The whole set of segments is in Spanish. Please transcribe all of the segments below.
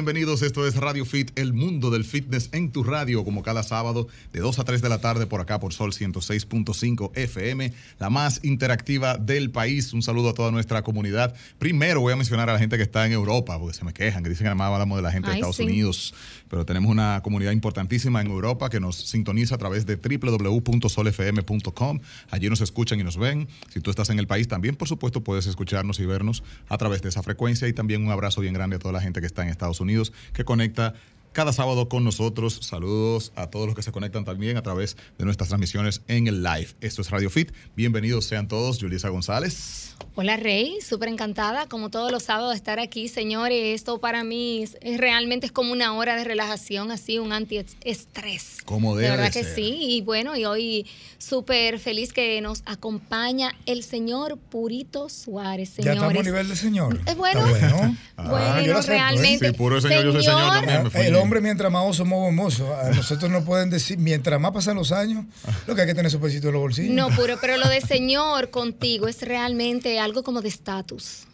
Bienvenidos. Esto es Radio Fit, el mundo del fitness en tu radio, como cada sábado de 2 a 3 de la tarde por acá por Sol 106.5 FM, la más interactiva del país. Un saludo a toda nuestra comunidad. Primero voy a mencionar a la gente que está en Europa, porque se me quejan, que dicen que nada más hablamos de la gente de Estados sí. Unidos, pero tenemos una comunidad importantísima en Europa que nos sintoniza a través de www.solfm.com. Allí nos escuchan y nos ven. Si tú estás en el país también, por supuesto, puedes escucharnos y vernos a través de esa frecuencia y también un abrazo bien grande a toda la gente que está en Estados Unidos, que conecta cada sábado con nosotros. Saludos a todos los que se conectan también a través de nuestras transmisiones en el live. Esto es Radio Fit. Bienvenidos sean todos. Yulisa González. Hola Rey, súper encantada como todos los sábados de estar aquí, señores. Esto para mí es, es realmente es como una hora de relajación, así un antiestrés. Como De debe verdad de que ser. sí, y bueno, y hoy súper feliz que nos acompaña el señor Purito Suárez, Ya señores. estamos a nivel de señor. Es bueno. Bueno. Bueno, yo lo acepto, ¿eh? realmente. Sí, puro señor, yo soy señor también. me fui. El hombre mientras más oso, más hermoso. A nosotros nos pueden decir, mientras más pasan los años, lo que hay que tener su pesito en los bolsillos. No, puro, pero lo de señor contigo es realmente algo como de estatus.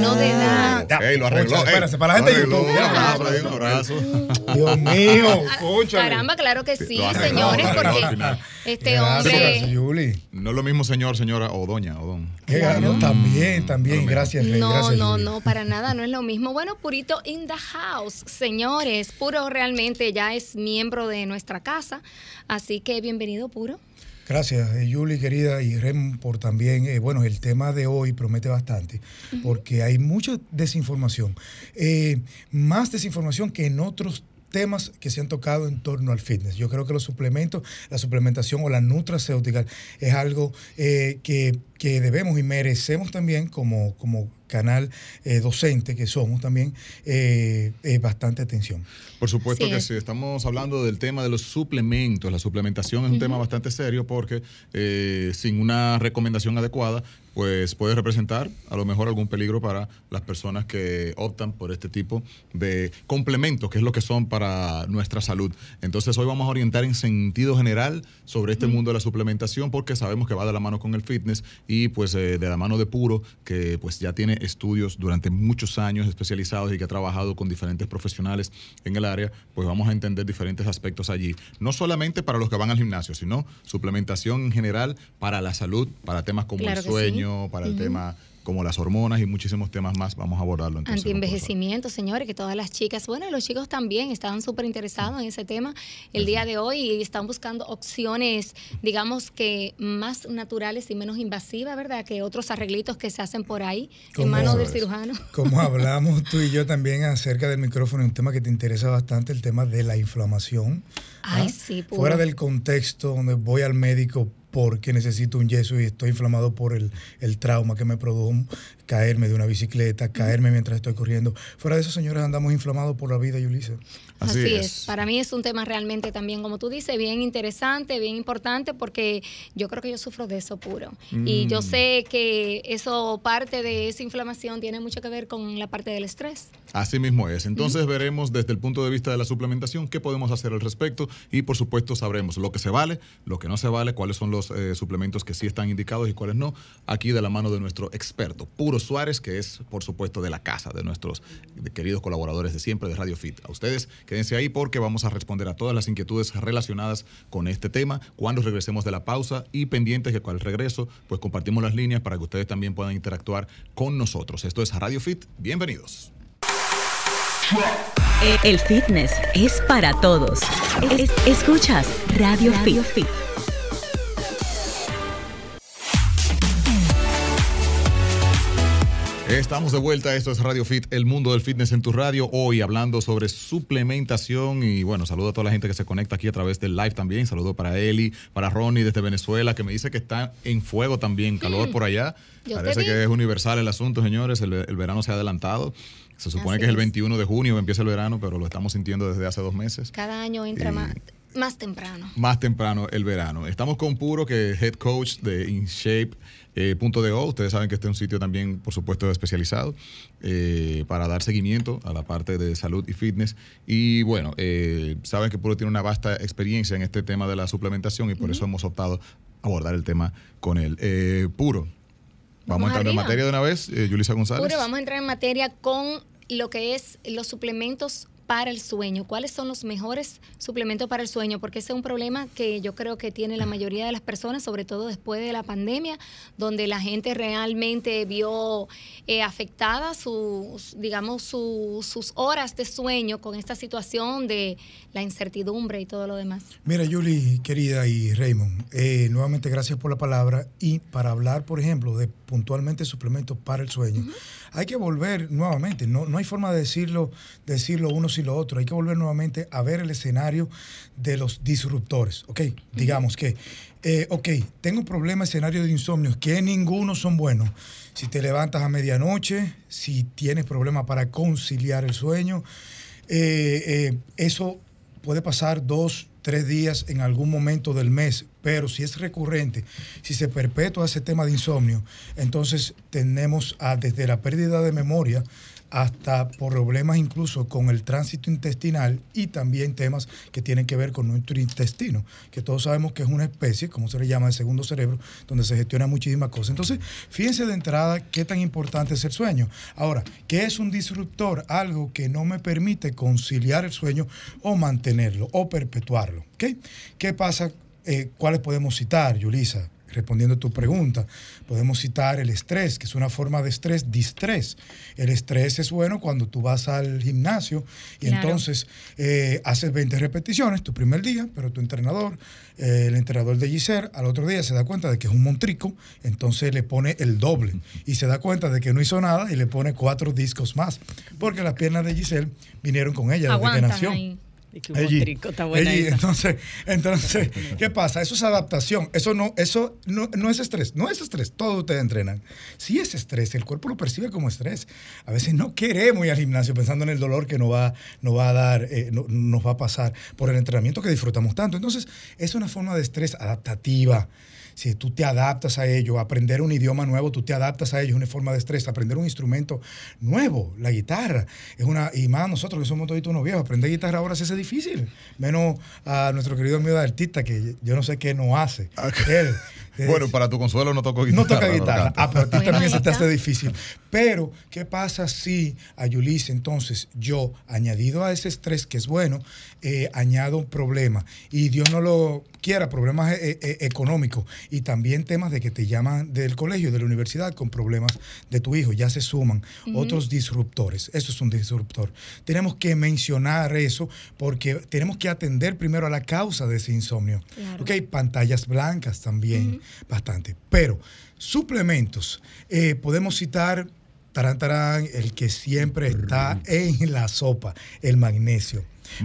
No de edad. Ey, lo arregló. cónchale, ey, espérate, para la gente de lo YouTube. arregló. ya. Un abrazo, un abrazo. Dios mío. Caramba, claro que sí, arregló, señores, arregló porque este Gracias, hombre. Yuli. No es lo mismo señor, señora o doña o don. Qué grano, También, también. Gracias, Rey. No, gracias, no, no, para nada, no es lo mismo. Bueno, Purito in the house, señores. Puro realmente ya es miembro de nuestra casa, así que bienvenido, Puro. Gracias, eh, Yuli, querida, y Rem, por también, eh, bueno, el tema de hoy promete bastante, porque hay mucha desinformación, eh, más desinformación que en otros temas que se han tocado en torno al fitness. Yo creo que los suplementos, la suplementación o la nutracéutica es algo eh, que, que debemos y merecemos también como, como canal eh, docente que somos también eh, bastante atención. Por supuesto que sí. Estamos hablando del tema de los suplementos. La suplementación es un tema bastante serio porque eh, sin una recomendación adecuada, pues puede representar a lo mejor algún peligro para las personas que optan por este tipo de complementos, que es lo que son para nuestra salud. Entonces hoy vamos a orientar en sentido general sobre este mundo de la suplementación porque sabemos que va de la mano con el fitness y pues eh, de la mano de Puro, que pues ya tiene estudios durante muchos años especializados y que ha trabajado con diferentes profesionales en el área, pues vamos a entender diferentes aspectos allí. No solamente para los que van al gimnasio, sino suplementación en general para la salud, para temas como Claro el sueño, para el tema como las hormonas y muchísimos temas más. Vamos a abordarlo entonces. Antienvejecimiento, señores, que todas las chicas, bueno, los chicos también estaban súper interesados en ese tema el día de hoy y están buscando opciones, digamos que más naturales y menos invasivas, ¿verdad? Que otros arreglitos que se hacen por ahí en ¿Cómo manos del cirujano. Como hablamos tú y yo también acerca del micrófono, un tema que te interesa bastante, el tema de la inflamación. Ay, ¿ah? sí, puro. Fuera del contexto donde voy al médico porque necesito un yeso y estoy inflamado por el, el trauma que me produjo caerme de una bicicleta, caerme mientras estoy corriendo. Fuera de eso, señores, andamos inflamados por la vida, Yulisa. Así, Así, es. es. Para mí es un tema realmente también, como tú dices, bien interesante, bien importante, porque yo creo que yo sufro de eso puro. Y Mm. yo sé que eso, parte de esa inflamación, tiene mucho que ver con la parte del estrés. Así mismo es. Entonces veremos desde el punto de vista de la suplementación qué podemos hacer al respecto y por supuesto sabremos lo que se vale, lo que no se vale, cuáles son los eh, suplementos que sí están indicados y cuáles no, aquí de la mano de nuestro experto, Puro Suárez, que es por supuesto de la casa, de nuestros queridos colaboradores de siempre de Radio Fit. A ustedes quédense ahí porque vamos a responder a todas las inquietudes relacionadas con este tema cuando regresemos de la pausa y pendientes que al regreso pues compartimos las líneas para que ustedes también puedan interactuar con nosotros. Esto es Radio Fit. Bienvenidos. El fitness es para todos. Es- escuchas Radio, Fit. Estamos de vuelta, esto es Radio Fit, el mundo del fitness en tu radio, hoy hablando sobre suplementación y bueno, saludo a toda la gente que se conecta aquí a través del live también, saludo para Eli, para Ronnie desde Venezuela, que me dice que está en fuego también, calor por allá, parece que es universal el asunto, señores, el, verano se ha adelantado. Se supone que es el 21 de junio, empieza el verano, pero lo estamos sintiendo desde hace dos meses. Cada año entra más, más temprano. Más temprano el verano. Estamos con Puro, que es head coach de InShape eh, punto de O. Ustedes saben que este es un sitio también, por supuesto, especializado eh, para dar seguimiento a la parte de salud y fitness. Y bueno, eh, saben que Puro tiene una vasta experiencia en este tema de la suplementación y por eso hemos optado a abordar el tema con él. Puro, vamos, a entrar en materia de una vez, Yulisa González. Puro, vamos a entrar en materia con lo que es los suplementos para el sueño? ¿Cuáles son los mejores suplementos para el sueño? Porque ese es un problema que yo creo que tiene la mayoría de las personas, sobre todo después de la pandemia, donde la gente realmente vio eh, afectada sus, digamos, sus horas de sueño con esta situación de la incertidumbre y todo lo demás. Mira, Julie, querida, y Raymond, eh, nuevamente gracias por la palabra. Y para hablar, por ejemplo, de puntualmente suplementos para el sueño, hay que volver nuevamente, no, no hay forma de decirlo, decirlo uno y lo otro. Hay que volver nuevamente a ver el escenario de los disruptores. Ok, digamos que, eh, ok, tengo un problema, escenario de insomnio, que ninguno son buenos. Si te levantas a medianoche, si tienes problemas para conciliar el sueño, eh, eh, eso puede pasar dos, tres días en algún momento del mes, pero si es recurrente, si se perpetúa ese tema de insomnio, entonces tenemos a, desde la pérdida de memoria, hasta problemas incluso con el tránsito intestinal y también temas que tienen que ver con nuestro intestino, que todos sabemos que es una especie, como se le llama, el segundo cerebro, donde se gestiona muchísimas cosas. Entonces, fíjense de entrada qué tan importante es el sueño. Ahora, ¿qué es un disruptor? Algo que no me permite conciliar el sueño o mantenerlo o perpetuarlo. ¿Qué pasa? Eh, ¿Cuáles podemos citar, Yulisa? Respondiendo a tu pregunta, podemos citar el estrés, que es una forma de estrés, distrés. El estrés es bueno cuando tú vas al gimnasio y entonces eh, haces 20 repeticiones tu primer día, pero tu entrenador, eh, el entrenador de Giselle, al otro día se da cuenta de que es un montrico, entonces le pone el doble y se da cuenta de que no hizo nada y le pone cuatro discos más, porque las piernas de Giselle vinieron con ella desde que nació entonces, entonces, ¿qué pasa? Eso es adaptación. Eso no, eso no, no, es estrés. No es estrés. Todos ustedes entrenan. Si es estrés, el cuerpo lo percibe como estrés. A veces no queremos ir al gimnasio pensando en el dolor que nos va, nos va a dar, eh, nos va a pasar por el entrenamiento que disfrutamos tanto. Entonces, es una forma de estrés adaptativa si tú te adaptas a ello, aprender un idioma nuevo, tú te adaptas a ello, es una forma de estrés, aprender un instrumento nuevo, la guitarra, es una, y más nosotros que somos todos unos viejos, aprender guitarra ahora se hace difícil, menos a nuestro querido amigo de artista, que yo no sé qué no hace. Él, bueno, para tu consuelo no toco guitarra. No toca guitarra. ah, pero a ti también se te hace difícil. Pero, ¿qué pasa si a Yulisa, entonces, yo, añadido a ese estrés que es bueno, eh, añado un problema? Y Dios no lo quiera, problemas eh, económicos y también temas de que te llaman del colegio, de la universidad, con problemas de tu hijo. Ya se suman otros disruptores. Eso es un disruptor. Tenemos que mencionar eso porque tenemos que atender primero a la causa de ese insomnio. Claro. Ok, pantallas blancas también bastante. Pero suplementos, eh, podemos citar tarán, el que siempre está en la sopa, el magnesio.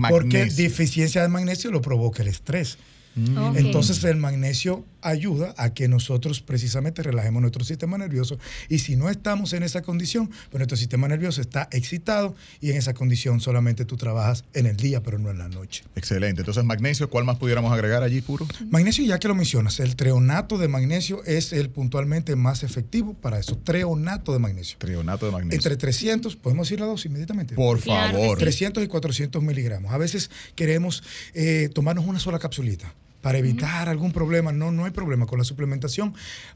Porque deficiencia de magnesio lo provoca el estrés. Mm. Entonces el magnesio ayuda a que nosotros precisamente relajemos nuestro sistema nervioso y si no estamos en esa condición, pues nuestro sistema nervioso está excitado y en esa condición solamente tú trabajas en el día, pero no en la noche. Excelente. Entonces magnesio, ¿cuál más pudiéramos agregar allí, puro? Magnesio, ya que lo mencionas, el treonato de magnesio es el puntualmente más efectivo para eso. Treonato de magnesio. Treonato de magnesio. Entre 300, podemos decir la dosis inmediatamente. Por favor. 300 y 400 miligramos. A veces queremos eh, tomarnos una sola capsulita para evitar algún problema. No, no hay problema con la suplementación.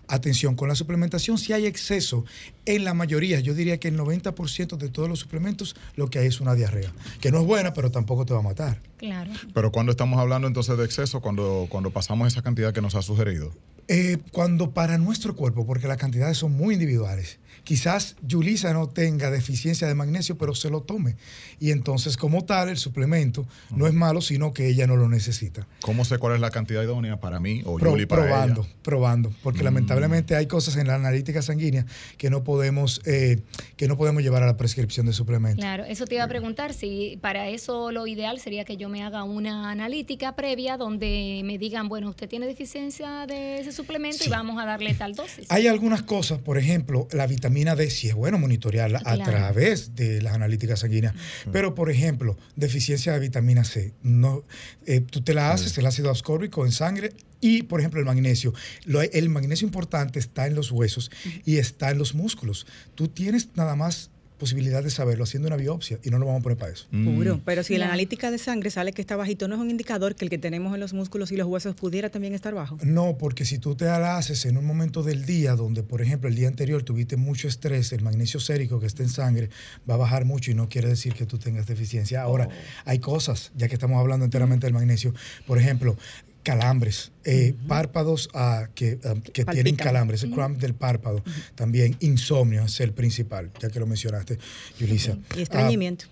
Atención, con la suplementación si hay exceso, en la mayoría, yo diría que el 90% de todos los suplementos lo que hay es una diarrea, que no es buena, pero tampoco te va a matar. Claro. Pero cuando estamos hablando entonces de exceso, cuando, cuando pasamos esa cantidad que nos ha sugerido. Eh, cuando para nuestro cuerpo, porque las cantidades son muy individuales, quizás Yulisa no tenga deficiencia de magnesio, pero se lo tome. Y entonces, como tal, el suplemento no es malo, sino que ella no lo necesita. ¿Cómo sé cuál es la cantidad idónea para mí o Pro- Yuli para probando, ella? probando, porque Mm. lamentablemente hay cosas en la analítica sanguínea que no podemos eh, que no podemos llevar a la prescripción de suplementos. Claro, eso te iba a preguntar si para eso lo ideal sería que yo me haga una analítica previa donde me digan, bueno, usted tiene deficiencia de ese suplemento y vamos a darle tal dosis. Hay algunas cosas, por ejemplo, la vitamina D, si es bueno monitorearla a través de las analíticas sanguíneas, pero por ejemplo, deficiencia de vitamina C, no, eh, tú te la haces, el ácido ascórbico en sangre y, por ejemplo, el magnesio. Lo- el magnesio importante está en los huesos y está en los músculos. Tú tienes nada más posibilidad de saberlo haciendo una biopsia y no lo vamos a poner para eso. Mm. Puro. Pero si la analítica de sangre sale que está bajito, ¿no es un indicador que el que tenemos en los músculos y los huesos pudiera también estar bajo? No, porque si tú te la haces en un momento del día donde, por ejemplo, el día anterior tuviste mucho estrés, el magnesio sérico que está en sangre va a bajar mucho y no quiere decir que tú tengas deficiencia. Ahora, hay cosas, ya que estamos hablando enteramente del magnesio, por ejemplo, calambres, eh, párpados ah, que, ah, que tienen calambres, el cramp del párpado, también insomnio es el principal, ya que lo mencionaste, Yulisa. Y estreñimiento.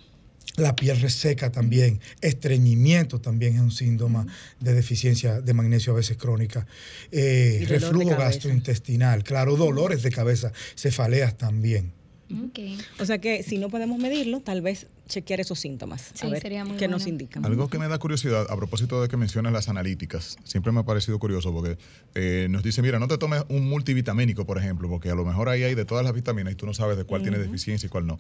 La piel reseca también, estreñimiento también es un síntoma de deficiencia de magnesio a veces crónica, eh, reflujo gastrointestinal, claro, dolores de cabeza, cefaleas también. O sea que si no podemos medirlo, tal vez chequear esos síntomas. Sí, a ver sería muy qué nos indican. Algo que me da curiosidad a propósito de que mencionas las analíticas, siempre me ha parecido curioso porque eh, nos dice, mira, no te tomes un multivitamínico, por ejemplo, porque a lo mejor ahí hay de todas las vitaminas y tú no sabes de cuál tiene deficiencia y cuál no.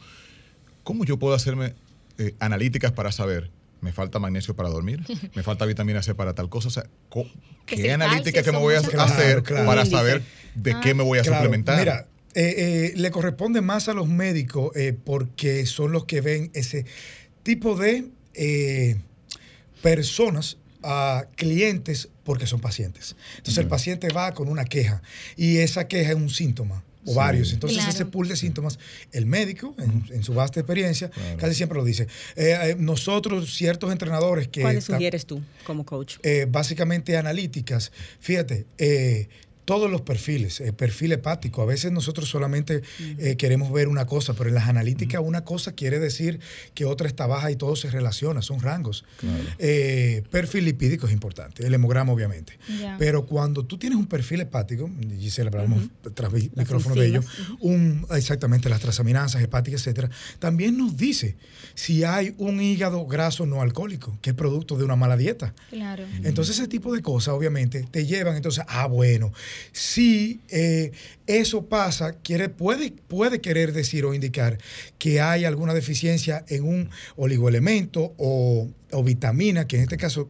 ¿Cómo yo puedo hacerme eh, analíticas para saber? Me falta magnesio para dormir, me falta vitamina C para tal cosa. O sea, Que ¿qué analítica que me voy a hacer. Claro, para saber de qué me voy a Claro, suplementar? Mira, eh, eh, le corresponde más a los médicos eh, porque son los que ven ese tipo de eh, personas, a clientes, porque son pacientes. Entonces el paciente va con una queja y esa queja es un síntoma. O Sí. varios. Entonces, Claro. ese pool de síntomas, el médico, en, en su vasta experiencia, Claro. casi siempre lo dice. Eh, nosotros, ciertos entrenadores que. ¿Cuáles sugieres tú como coach? eh, básicamente analíticas. Fíjate, eh, todos los perfiles, el perfil hepático, a veces nosotros solamente eh, queremos ver una cosa, pero en las analíticas una cosa quiere decir que otra está baja y todo se relaciona, son rangos. Eh, perfil lipídico es importante, el hemograma obviamente. Pero cuando tú tienes un perfil hepático, Gisela, hablamos tras mi- Las micrófono de ello, un, exactamente las transaminasas hepáticas, etcétera, también nos dice si hay un hígado graso no alcohólico, que es producto de una mala dieta. Claro. Entonces ese tipo de cosas obviamente te llevan entonces, ah, bueno, si eh, eso pasa, quiere, puede, puede querer decir o indicar que hay alguna deficiencia en un oligoelemento o, o vitamina, que en este caso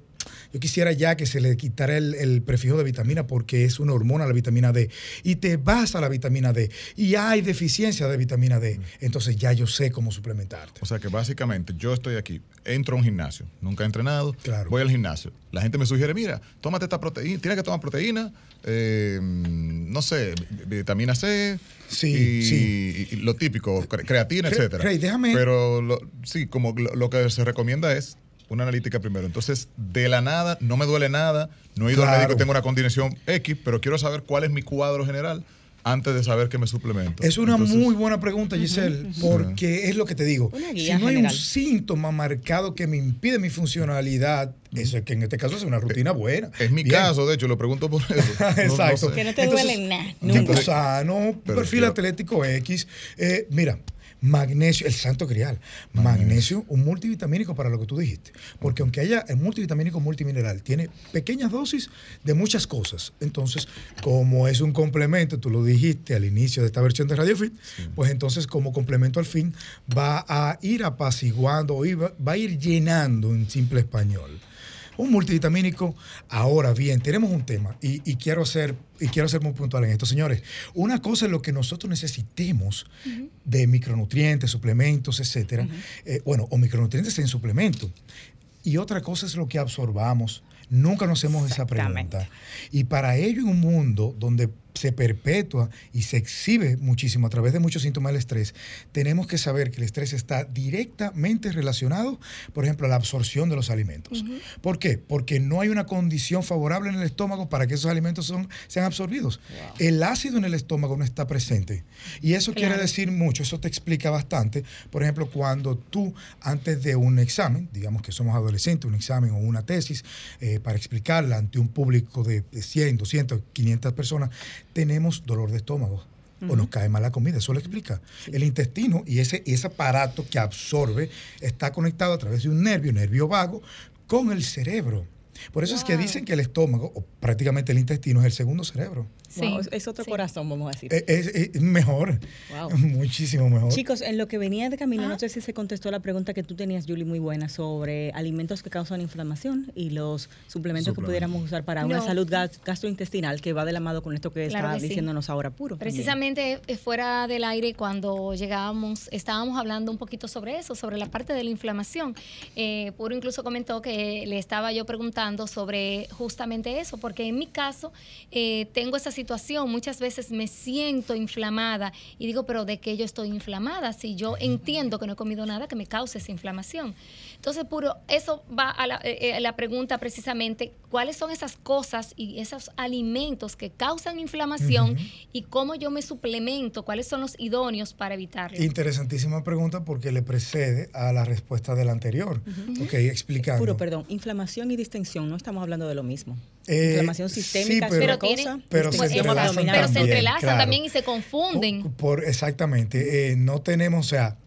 yo quisiera ya que se le quitara el, el prefijo de vitamina porque es una hormona la vitamina D. Y te vas a la vitamina D y hay deficiencia de vitamina D. Entonces ya yo sé cómo suplementarte. O sea que básicamente yo estoy aquí, entro a un gimnasio, nunca he entrenado, Claro. voy al gimnasio. La gente me sugiere, mira, tómate esta proteína, tienes que tomar proteína, eh, no sé, vi- vitamina C, Sí, y, sí. y lo típico, cre- creatina, Cre- etcétera. Déjame- Pero lo- sí, como lo, lo que se recomienda es una analítica primero. Entonces, de la nada, no me duele nada, no he ido al médico, tengo una condición X, pero quiero saber cuál es mi cuadro general antes de saber que me suplemento. Es una Entonces, muy buena pregunta, Giselle, porque es lo que te digo. Si no hay un síntoma marcado que me impide mi funcionalidad, eso es que en este caso es una rutina buena. Es mi Bien. caso, de hecho, lo pregunto por eso. No- no Exacto. sé. Que no te duele nada, Tipo sano, Pero perfil yo- atlético X. Eh, mira, magnesio, el santo grial. Magnesio, un multivitamínico para lo que tú dijiste. Porque aunque haya el multivitamínico multimineral, tiene pequeñas dosis de muchas cosas. Entonces, como es un complemento, tú lo dijiste al inicio de esta versión de Radio Fit, pues entonces como complemento al fin va a ir apaciguando, va a ir llenando en simple español un multivitamínico. Ahora bien, tenemos un tema y, y quiero ser y quiero ser muy puntual en esto, señores. Una cosa es lo que nosotros necesitemos de micronutrientes, suplementos, etcétera. eh, bueno, o micronutrientes en suplemento. Y otra cosa es lo que absorbamos. Nunca nos hacemos esa pregunta. Y para ello, en un mundo donde se perpetúa y se exhibe muchísimo a través de muchos síntomas del estrés, tenemos que saber que el estrés está directamente relacionado, por ejemplo, a la absorción de los alimentos. ¿Por qué? Porque no hay una condición favorable en el estómago para que esos alimentos son, sean absorbidos. El ácido en el estómago no está presente. Y eso quiere decir mucho, eso te explica bastante. Por ejemplo, cuando tú, antes de un examen, digamos que somos adolescentes, un examen o una tesis, eh, para explicarla ante un público de 100, 200, 500 personas, tenemos dolor de estómago o nos cae mal la comida. Eso lo explica. El intestino y ese, ese aparato que absorbe está conectado a través de un nervio, nervio vago, con el cerebro. Por eso es que dicen que el estómago, o prácticamente el intestino, es el segundo cerebro. Es otro corazón, vamos a decir. Es, mejor. Muchísimo mejor. Chicos, en lo que venía de camino, no sé si se contestó la pregunta que tú tenías, Julie, muy buena, sobre alimentos que causan inflamación y los suplementos que pudiéramos usar para una salud gastrointestinal que va de la mano con esto que está diciéndonos ahora puro. Precisamente eh, fuera del aire, cuando llegábamos, estábamos hablando un poquito sobre eso, sobre la parte de la inflamación. Eh, puro incluso comentó que le estaba yo preguntando sobre justamente eso, porque en mi caso eh, tengo esa situación, muchas veces me siento inflamada y digo, pero ¿de qué yo estoy inflamada? Si yo entiendo que no he comido nada que me cause esa inflamación. Entonces, puro, eso va a la, eh, eh, pregunta precisamente, ¿cuáles son esas cosas y esos alimentos que causan inflamación y cómo yo me suplemento? ¿Cuáles son los idóneos para evitarlo? Interesantísima pregunta porque le precede a la respuesta del anterior. Ok, explicando. Puro, perdón, inflamación y distensión, no estamos hablando de lo mismo. Eh, inflamación sistémica sí, pero, cosa, pero, se entrelazan, pero se entrelazan también y se confunden. Por, exactamente, no tenemos, o sea,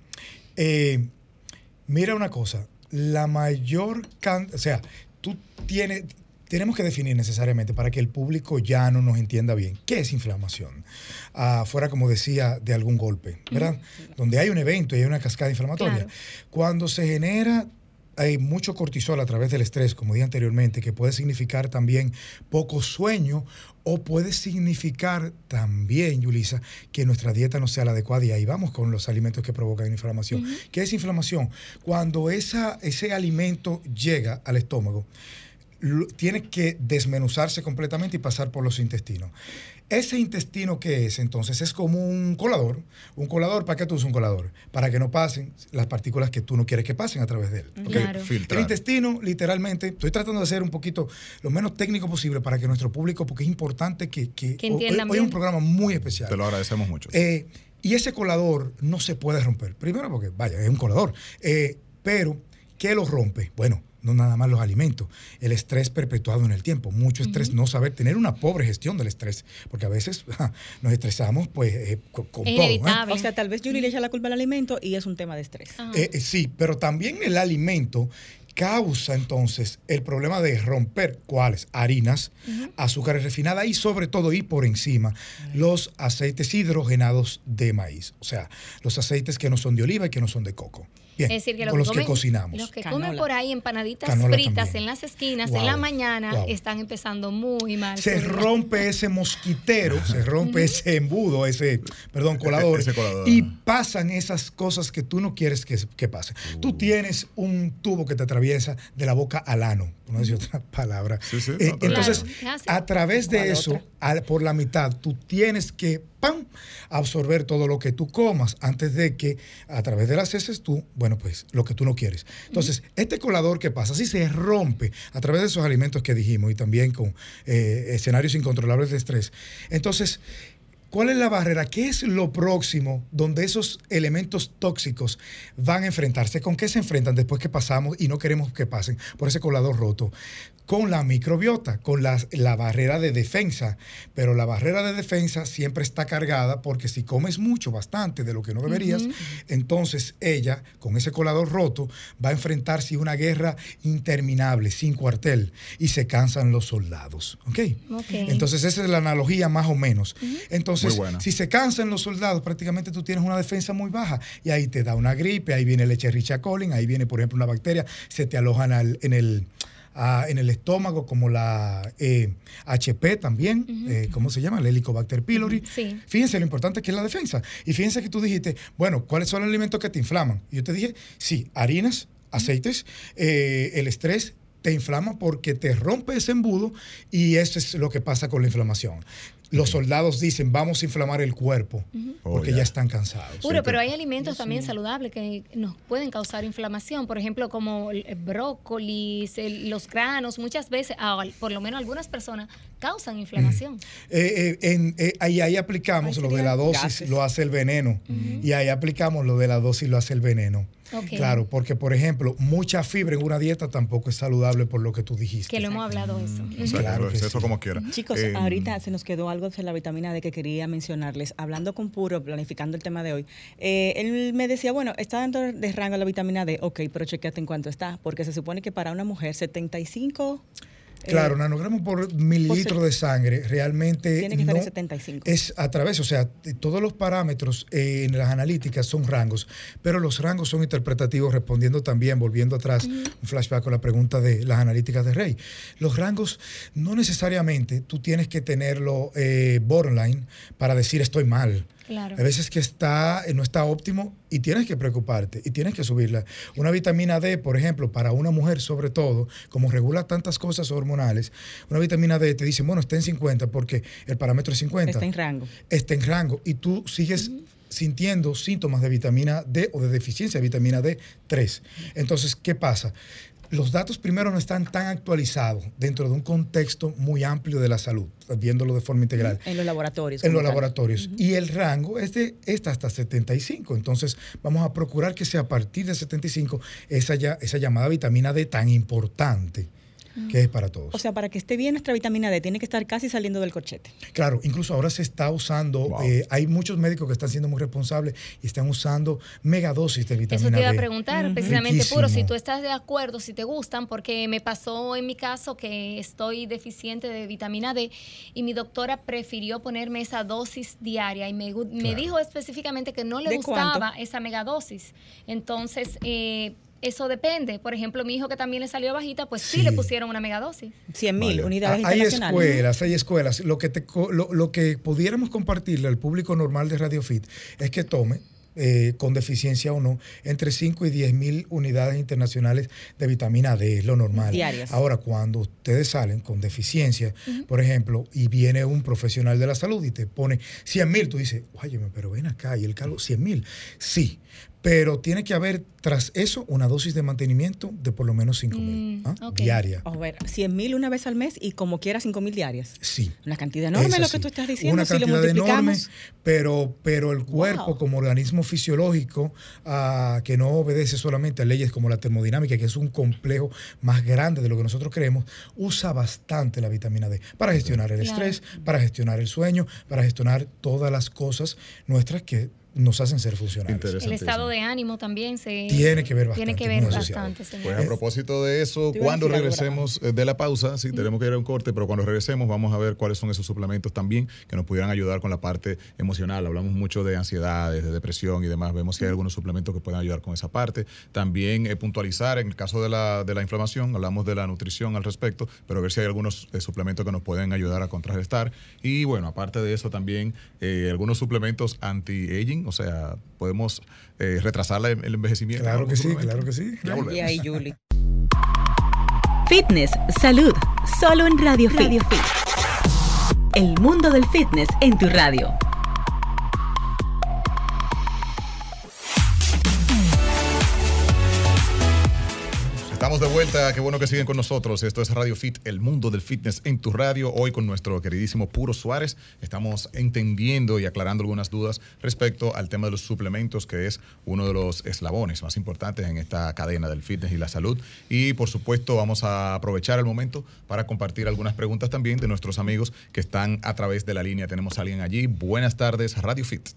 mira una cosa, la mayor cantidad, o sea, tú tienes, tenemos que definir necesariamente para que el público ya no nos entienda bien qué es inflamación. Ah, fuera, como decía, de algún golpe, ¿verdad? Donde hay un evento y hay una cascada inflamatoria. Cuando se genera hay mucho cortisol a través del estrés, como dije anteriormente, que puede significar también poco sueño o puede significar también, Yulisa, que nuestra dieta no sea la adecuada y ahí vamos con los alimentos que provocan inflamación. ¿Qué es inflamación? Cuando esa, ese alimento llega al estómago, tiene que desmenuzarse completamente y pasar por los intestinos. Ese intestino que es, entonces, es como un colador. Un colador, ¿para qué tú usas un colador? Para que no pasen las partículas que tú no quieres que pasen a través de él. El intestino, literalmente, estoy tratando de hacer un poquito lo menos técnico posible para que nuestro público, porque es importante que, que, hoy, es un programa muy especial. Te lo agradecemos mucho. Eh, y ese colador no se puede romper. Primero porque, vaya, es un colador. Eh, pero, ¿qué lo rompe? Bueno, no nada más los alimentos, el estrés perpetuado en el tiempo, mucho estrés, no saber tener una pobre gestión del estrés, porque a veces nos estresamos pues eh, con, todo. O sea, tal vez Julie le echa la culpa al alimento y es un tema de estrés. Eh, eh, sí, pero también el alimento causa entonces el problema de romper cuáles harinas, azúcares refinadas y sobre todo y por encima los aceites hidrogenados de maíz, o sea, los aceites que no son de oliva y que no son de coco es decir, que los, con los que, cocinamos. Los que comen por ahí empanaditas fritas en las esquinas en la mañana están empezando muy mal. Se rompe ese mosquitero, se rompe ese embudo, ese, perdón, colador, y pasan esas cosas que tú no quieres que, que pasen. Tú uh. tienes un tubo que te atraviesa de la boca al ano, no decir otra palabra. Eh, entonces, a través de eso, por la mitad, tú tienes que ¡pam! absorber todo lo que tú comas antes de que a través de las heces tú, bueno, pues lo que tú no quieres. Entonces, este colador que pasa, si se rompe a través de esos alimentos que dijimos y también con eh, escenarios incontrolables de estrés, entonces ¿Cuál es la barrera? ¿Qué es lo próximo donde esos elementos tóxicos van a enfrentarse? ¿Con qué se enfrentan después que pasamos y no queremos que pasen por ese colador roto? Con la microbiota, con la, la barrera de defensa. Pero la barrera de defensa siempre está cargada porque si comes mucho, bastante de lo que no deberías, entonces ella, con ese colador roto, va a enfrentarse a una guerra interminable, sin cuartel, y se cansan los soldados. ¿Ok? Entonces esa es la analogía más o menos. Entonces, entonces, si se cansan los soldados, prácticamente tú tienes una defensa muy baja y ahí te da una gripe, ahí viene el Escherichia coli, ahí viene, por ejemplo, una bacteria, se te alojan en el en el estómago, como la HP eh, también, eh, ¿cómo se llama? El Helicobacter pylori. Fíjense lo importante que es la defensa. Y fíjense que tú dijiste, bueno, ¿cuáles son los alimentos que te inflaman? Y yo te dije, sí, harinas, aceites, eh, el estrés te inflama porque te rompe ese embudo y eso es lo que pasa con la inflamación. los soldados dicen, vamos a inflamar el cuerpo, porque oh, ya. están cansados. Puro, pero hay alimentos también saludables que nos pueden causar inflamación, por ejemplo, como el brócoli, los granos, muchas veces, ah, por lo menos algunas personas causan inflamación. Eh, eh, eh, ahí, ahí, aplicamos lo de la dosis, lo hace el veneno, y ahí aplicamos lo de la dosis, lo hace el veneno. Claro, porque por ejemplo, mucha fibra en una dieta tampoco es saludable por lo que tú dijiste. Que lo hemos hablado eso. Mm, claro, eso como quiera. Chicos, ahorita se nos quedó algo de la vitamina D que quería mencionarles. Hablando con Puro, planificando el tema de hoy, él me decía, bueno, está dentro de rango la vitamina D, ok, pero chequeate en cuánto está, porque se supone que para una mujer 75 Claro, eh, nanogramos por mililitro de sangre realmente tiene que estar en 75. es a través, o sea, todos los parámetros eh, en las analíticas son rangos, pero los rangos son interpretativos respondiendo también, volviendo atrás, un flashback con la pregunta de las analíticas de Rey. Los rangos no necesariamente tú tienes que tenerlo eh, borderline para decir estoy mal. Claro. Hay veces que está, no está óptimo y tienes que preocuparte y tienes que subirla. Una vitamina D, por ejemplo, para una mujer sobre todo, como regula tantas cosas hormonales, una vitamina D te dice, bueno, está en 50 porque el parámetro es 50. Está en rango. Está en rango y tú sigues... sintiendo síntomas de vitamina D o de deficiencia de vitamina D3. Entonces, ¿qué pasa? Los datos primero no están tan actualizados dentro de un contexto muy amplio de la salud, viéndolo de forma integral. En los laboratorios. En los laboratorios. Y el rango es de esta hasta 75. Entonces, vamos a procurar que sea a partir de 75 esa, ya, esa llamada vitamina D tan importante que es para todos. O sea, para que esté bien nuestra vitamina D, tiene que estar casi saliendo del cochete. Claro, incluso ahora se está usando, eh, hay muchos médicos que están siendo muy responsables y están usando megadosis de vitamina D. Eso te iba a preguntar, precisamente, Puro, si tú estás de acuerdo, si te gustan, porque me pasó en mi caso que estoy deficiente de vitamina D y mi doctora prefirió ponerme esa dosis diaria y me, me dijo específicamente que no le gustaba esa megadosis. Entonces, eh, eso depende. Por ejemplo, mi hijo que también le salió bajita, pues sí, le pusieron una megadosis. 100 mil unidades hay internacionales. Hay escuelas, hay escuelas. Lo que, lo, que pudiéramos compartirle al público normal de Radio Fit es que tome eh, con deficiencia o no, entre 5 y 10 mil unidades internacionales de vitamina D, es lo normal. Diarias. Ahora, cuando ustedes salen con deficiencia, por ejemplo, y viene un profesional de la salud y te pone 100 mil, tú dices, oye, pero ven acá, y el calor, 100 mil. Sí, pero tiene que haber tras eso una dosis de mantenimiento de por lo menos 5 mil mm, ¿ah? diaria. A ver, 100 mil una vez al mes y como quiera 5 mil diarias. Sí. Una cantidad enorme lo que tú estás diciendo. Una cantidad enorme, pero, pero el cuerpo como organismo fisiológico uh, que no obedece solamente a leyes como la termodinámica, que es un complejo más grande de lo que nosotros creemos, usa bastante la vitamina D para gestionar el estrés, para gestionar el sueño, para gestionar todas las cosas nuestras que nos hacen ser funcionales. El estado de ánimo también se tiene que ver bastante. Tiene que ver bastante, Pues a propósito de eso, cuando regresemos eh, de la pausa, sí, tenemos que ir a un corte, pero cuando regresemos vamos a ver cuáles son esos suplementos también que nos pudieran ayudar con la parte emocional. Hablamos mucho de ansiedades, de depresión y demás. Vemos que hay algunos suplementos que pueden ayudar con esa parte. También eh, puntualizar en el caso de la, de la inflamación, hablamos de la nutrición al respecto, pero ver si hay algunos eh, suplementos que nos pueden ayudar a contrarrestar. Y bueno, aparte de eso también algunos suplementos anti-aging o sea, podemos eh, retrasar el envejecimiento. Claro que sí, claro que sí. Y ahí, Julie. Fitness, salud, solo en Radio Fit. El mundo del fitness en tu radio. Estamos de vuelta, qué bueno que siguen con nosotros. Esto es Radio Fit, el mundo del fitness en tu radio. Hoy con nuestro queridísimo Puro Suárez estamos entendiendo y aclarando algunas dudas respecto al tema de los suplementos, que es uno de los eslabones más importantes en esta cadena del fitness y la salud. Y por supuesto vamos a aprovechar el momento para compartir algunas preguntas también de nuestros amigos que están a través de la línea. Tenemos a alguien allí. Buenas tardes, Radio Fit.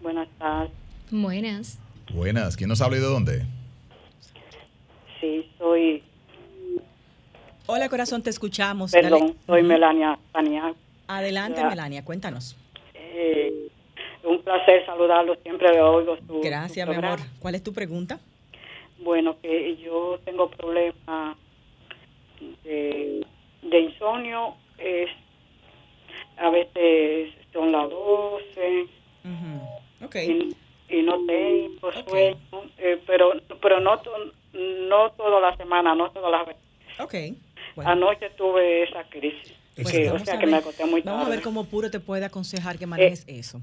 Buenas tardes. Buenas. Buenas. ¿Quién nos habla y de dónde? Sí, soy... Hola corazón, te escuchamos. Perdón, soy Melania Tania. Adelante, Melania, cuéntanos. Eh, un placer saludarlo, siempre le oigo su Gracias, mi amor. ¿Cuál es tu pregunta? Bueno, que yo tengo problemas de, insomnio, es a veces son las 12. Y, no tengo sueño, eh, pero, pero no, no toda la semana, no todas las veces. Ok. Anoche tuve esa crisis. Pues o sea, que me acosté muy tarde. Vamos a ver cómo Puro te puede aconsejar que manejes eh, eso.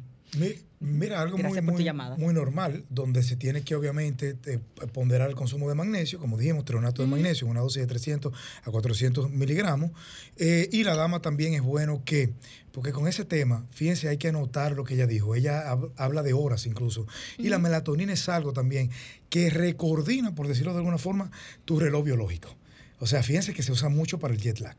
Mira, algo muy, muy, normal, donde se tiene que obviamente eh, ponderar el consumo de magnesio, como dijimos, treonato de magnesio, una dosis de 300 a 400 miligramos. Eh, y la dama también es bueno que, porque con ese tema, fíjense, hay que anotar lo que ella dijo. Ella habla de horas incluso. Y la melatonina es algo también que recoordina, por decirlo de alguna forma, tu reloj biológico. O sea, fíjense que se usa mucho para el jet lag.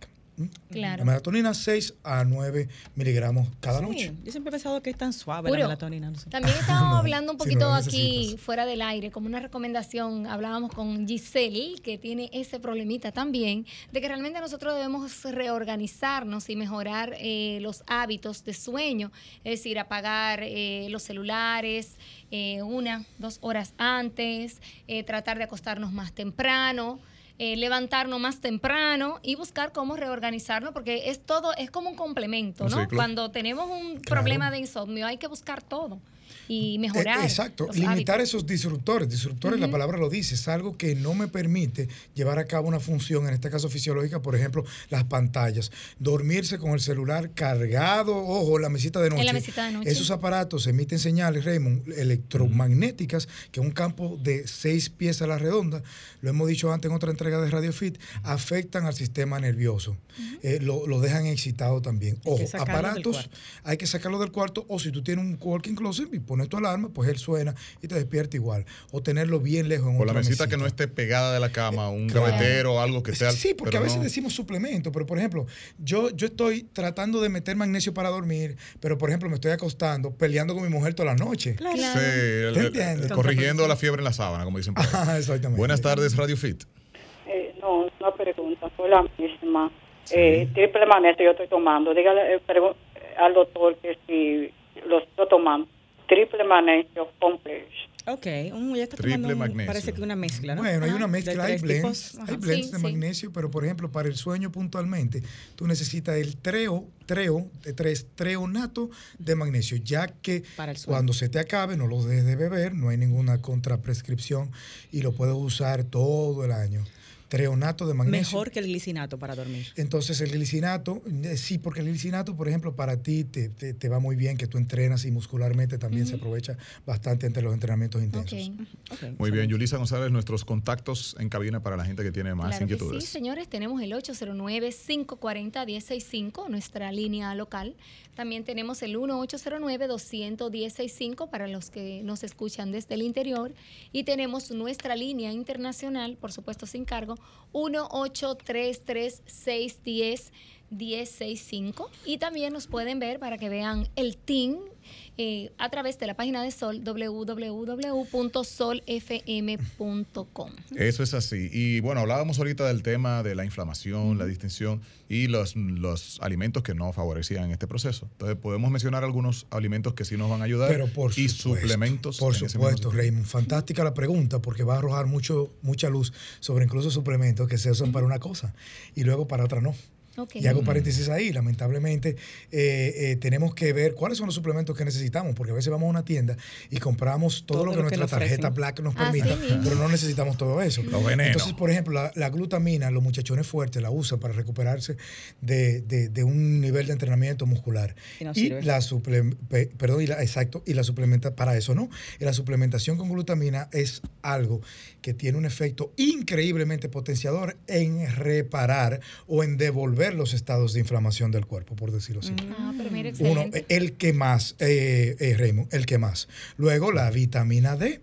La melatonina 6 a 9 miligramos cada noche. Yo siempre he pensado que es tan suave la melatonina. También estábamos hablando un poquito aquí fuera del aire, como una recomendación, hablábamos con Giselle, que tiene ese problemita también, de que realmente nosotros debemos reorganizarnos y mejorar eh, los hábitos de sueño, es decir, apagar eh, los celulares eh, una, dos horas antes, tratar de acostarnos más temprano eh, levantarnos más temprano y buscar cómo reorganizarnos, porque es todo, es como un complemento, ¿no? Cuando tenemos un problema de insomnio hay que buscar todo y mejorar. exacto, limitar esos disruptores. Disruptores, la palabra lo dice, es algo que no me permite llevar a cabo una función, en este caso fisiológica, por ejemplo, las pantallas. Dormirse con el celular cargado, ojo, la mesita de noche. En la mesita de noche. Esos aparatos emiten señales, Raymond, electromagnéticas, que un campo de seis pies a la redonda, lo hemos dicho antes en otra entrega de Radio Fit, afectan al sistema nervioso. Eh, lo, lo, dejan excitado también. Ojo, aparatos, hay que sacarlo del cuarto, o si tú tienes un walking closet y pones tu alarma, pues él suena y te despierta igual. O tenerlo bien lejos en O la mesita, que no esté pegada de la cama, un gavetero o algo que sea. Sí, porque a veces decimos suplemento, pero por ejemplo, yo, yo estoy tratando de meter magnesio para dormir, pero por ejemplo me estoy acostando peleando con mi mujer toda la noche. Claro. Sí, corrigiendo la fiebre en la sábana, como dicen. exactamente. Buenas tardes, Radio Fit. Eh, no, una pregunta, fue la misma. Eh, triple magnesio yo estoy tomando. Dígale eh, al doctor que si lo estoy tomando triple magnesio complex. Ok, un, ya está triple magnesio. parece que una mezcla, ¿no? Bueno, hay una mezcla, hay blends, hay blends de magnesio, pero por ejemplo, para el sueño puntualmente, tú necesitas el treo, treo, de tres, treonato de magnesio, ya que cuando se te acabe no lo dejes de beber, no hay ninguna contraprescripción y lo puedes usar todo el año treonato de magnesio. Mejor que el glicinato para dormir. Entonces el glicinato, eh, sí, porque el glicinato, por ejemplo, para ti te, te, va muy bien que tú entrenas y muscularmente también se aprovecha bastante entre los entrenamientos intensos. Muy bien, Yulisa González, nuestros contactos en cabina para la gente que tiene más inquietudes. sí, señores, tenemos el 809-540-165, nuestra línea local. También tenemos el 1-809-200-165 para los que nos escuchan desde el interior. Y tenemos nuestra línea internacional, por supuesto sin cargo, 1-833-610. 1065 y también nos pueden ver para que vean el team eh, a través de la página de Sol, www.solfm.com. Eso es así. Y bueno, hablábamos ahorita del tema de la inflamación, la distensión y los, los alimentos que no favorecían este proceso. Entonces, podemos mencionar algunos alimentos que sí nos van a ayudar Pero por y suplementos. Por supuesto, Raymond. Fantástica la pregunta porque va a arrojar mucho, mucha luz sobre incluso suplementos que se usan para una cosa y luego para otra no. Y hago paréntesis ahí, lamentablemente eh, eh, tenemos que ver cuáles son los suplementos que necesitamos, porque a veces vamos a una tienda y compramos todo, lo que nuestra tarjeta Black nos permita, pero no necesitamos todo eso. Entonces, por ejemplo, la, glutamina, los muchachones fuertes la usan para recuperarse de, un nivel de entrenamiento muscular. Y, la perdón, y la, exacto, y la suplementa para eso no. Y la suplementación con glutamina es algo que tiene un efecto increíblemente potenciador en reparar o en devolver los estados de inflamación del cuerpo, por decirlo así. Ah, Uno, el que más, eh, eh, Raymond, el que más. Luego la vitamina D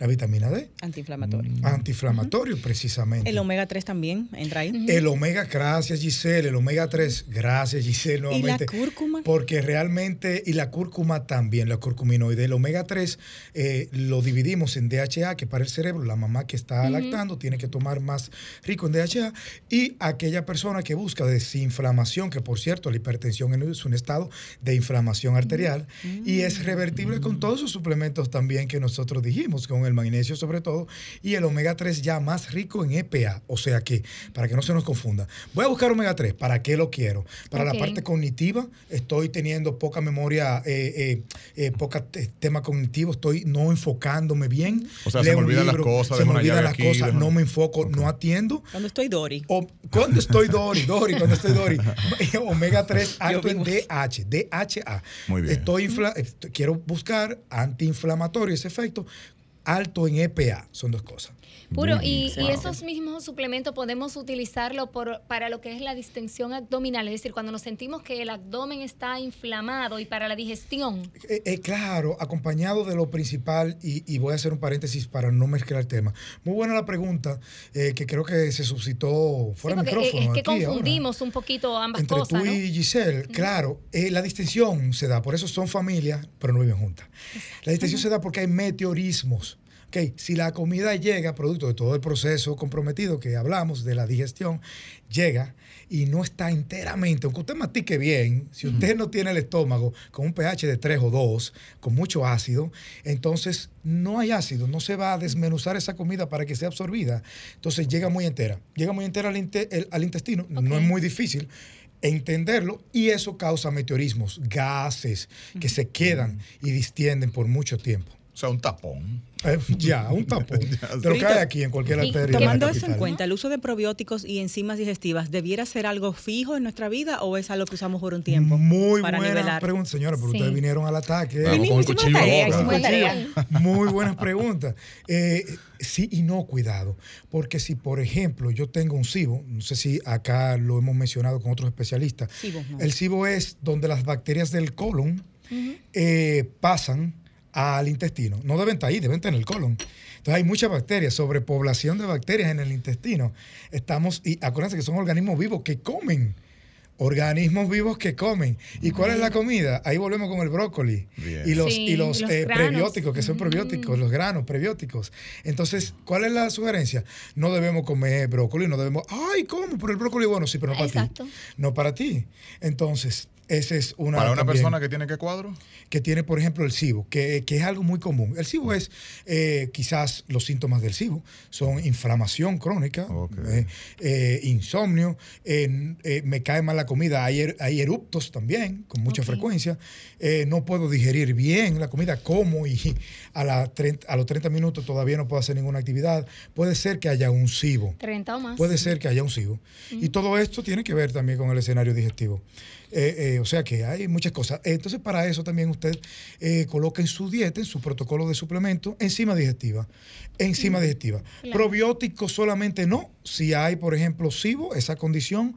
la vitamina D. Antiinflamatorio. Mm. Antiinflamatorio, precisamente. El omega 3 también entra ahí. El omega, gracias Giselle, el omega 3, gracias Giselle nuevamente. ¿Y la cúrcuma? Porque realmente, y la cúrcuma también, la curcuminoide. El omega 3 eh, lo dividimos en DHA, que para el cerebro, la mamá que está lactando tiene que tomar más rico en DHA, y aquella persona que busca desinflamación, que por cierto, la hipertensión es un estado de inflamación arterial, y es revertible con todos esos suplementos también que nosotros dijimos, con el el magnesio sobre todo, y el omega 3 ya más rico en EPA. O sea que, para que no se nos confunda, voy a buscar omega 3. ¿Para qué lo quiero? Para la parte cognitiva, estoy teniendo poca memoria, eh, eh, poca tema cognitivo, estoy no enfocándome bien. O sea, se me olvidan las cosas, se me olvidan las cosas, no me enfoco, no atiendo. Cuando estoy Dori. O, cuando estoy Dori, Dori, cuando estoy Dori. omega 3 alto en DH, DHA. Muy bien. Estoy quiero buscar antiinflamatorio ese efecto alto en EPA. Son dos cosas. Puro, y, esos mismos suplementos podemos utilizarlo por, para lo que es la distensión abdominal, es decir, cuando nos sentimos que el abdomen está inflamado y para la digestión. Eh, eh, claro, acompañado de lo principal, y, voy a hacer un paréntesis para no mezclar el tema. Muy buena la pregunta, eh, que creo que se suscitó fuera del micrófono. Es que confundimos un poquito ambas Entre cosas. Tú y Giselle, claro, la distensión se da, por eso son familias, pero no viven juntas. La distensión se da porque hay meteorismos Ok, si la comida llega, producto de todo el proceso comprometido que hablamos de la digestión, llega y no está enteramente, aunque usted mastique bien, si usted no tiene el estómago con un pH de 3 o 2, con mucho ácido, entonces no hay ácido, no se va a desmenuzar esa comida para que sea absorbida. Entonces llega muy entera, llega muy entera al, intestino, no es muy difícil entenderlo y eso causa meteorismos, gases que se quedan y distienden por mucho tiempo. O sea, un tapón. Eh, ya, un tapón. Pero cae aquí en cualquier arteria. Tomando eso en cuenta, ¿el uso de probióticos y enzimas digestivas debiera ser algo fijo en nuestra vida o es algo que usamos por un tiempo? Muy buena pregunta, señora, pero ustedes vinieron al ataque. Muy buenas preguntas. Eh, sí y no, cuidado. Porque si, por ejemplo, yo tengo un SIBO, no sé si acá lo hemos mencionado con otros especialistas. El SIBO es donde las bacterias del colon eh, pasan al intestino. No deben estar ahí, deben estar en el colon. Entonces hay muchas bacterias, sobrepoblación de bacterias en el intestino. Estamos, y acuérdense que son organismos vivos que comen. Organismos vivos que comen. ¿Y cuál es la comida? Ahí volvemos con el brócoli. Y los, y los, eh, prebióticos, que son prebióticos, los granos prebióticos. Entonces, ¿cuál es la sugerencia? No debemos comer brócoli, no debemos. ¡Ay, cómo! Por el brócoli, bueno, sí, pero no para ti. No para ti. Entonces, esa es una. ¿Para una persona que tiene qué cuadro? Que tiene, por ejemplo, el SIBO, que, es algo muy común. El SIBO es eh, quizás los síntomas del SIBO: son inflamación crónica, eh, eh, insomnio, me cae mal la comida, hay, er, hay eruptos también, con mucha frecuencia, no puedo digerir bien la comida, como y a, la a los 30 minutos todavía no puedo hacer ninguna actividad. Puede ser que haya un SIBO. 30 o más. Puede ser que haya un SIBO. Y todo esto tiene que ver también con el escenario digestivo. Eh, eh, o sea que hay muchas cosas. Entonces, para eso también usted eh, coloca en su dieta, en su protocolo de suplemento, enzima digestiva. Enzima mm, digestiva. Probióticos solamente no, si hay, por ejemplo, SIBO, esa condición.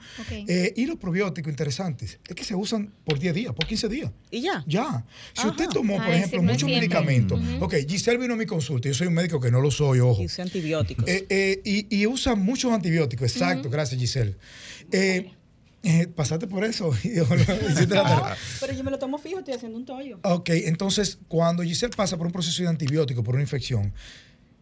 y los probióticos interesantes, es que se usan por 10 días, por 15 días. ¿Y ya? Ya. Si usted tomó, por ejemplo, muchos medicamentos. Ok, Giselle vino a mi consulta, yo soy un médico que no lo soy, ojo. Y usa antibióticos. y, y, usa muchos antibióticos, exacto, gracias Giselle. Eh, pasaste por eso. pero yo me lo tomo fijo, estoy haciendo un tollo. Ok, entonces cuando Giselle pasa por un proceso de antibiótico, por una infección,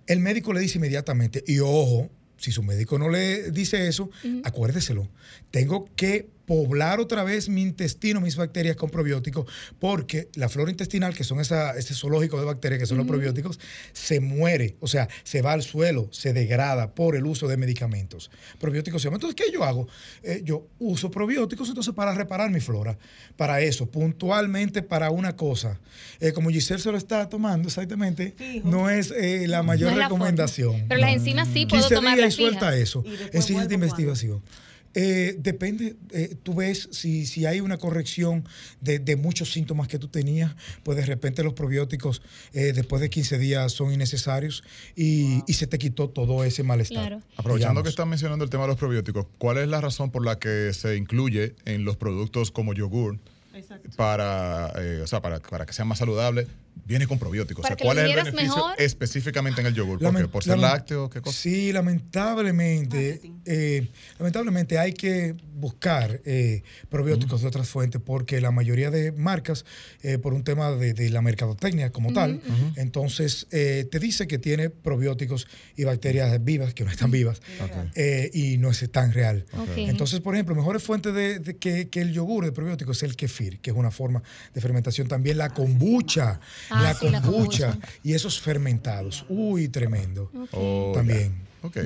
el médico le dice inmediatamente, y ojo, si su médico no le dice eso, acuérdeselo. Tengo que poblar otra vez mi intestino, mis bacterias con probióticos, porque la flora intestinal, que son esa, ese zoológico de bacterias que son los probióticos, se muere, o sea, se va al suelo, se degrada por el uso de medicamentos. Probióticos se llaman. Entonces, ¿qué yo hago? Eh, yo uso probióticos entonces para reparar mi flora, para eso, puntualmente para una cosa. Eh, como Giselle se lo está tomando exactamente, no es eh, la mayor recomendación. Pero las enzimas sí puedo tomar. suelta eso. En de investigación. Eh, depende, eh, tú ves si, si, hay una corrección de, de, muchos síntomas que tú tenías, pues de repente los probióticos eh, después de 15 días son innecesarios y, y, se te quitó todo ese malestar. Aprovechando que estás mencionando el tema de los probióticos, ¿cuál es la razón por la que se incluye en los productos como yogur? Para, o sea, para, para que sea más saludable viene con probióticos. ¿cuál es el beneficio específicamente en el yogur? Porque por ser lácteo, ¿qué cosa? Sí, lamentablemente, eh, lamentablemente hay que buscar eh, probióticos de otras fuentes porque la mayoría de marcas, eh, por un tema de, la mercadotecnia como tal, entonces te dice que tiene probióticos y bacterias vivas que no están vivas y no es tan real. Entonces, por ejemplo, mejores fuentes de, que, el yogur de probióticos es el kefir, que es una forma de fermentación. También, la kombucha. Ah, la, kombucha y esos fermentados. Uy, tremendo. Oh, También.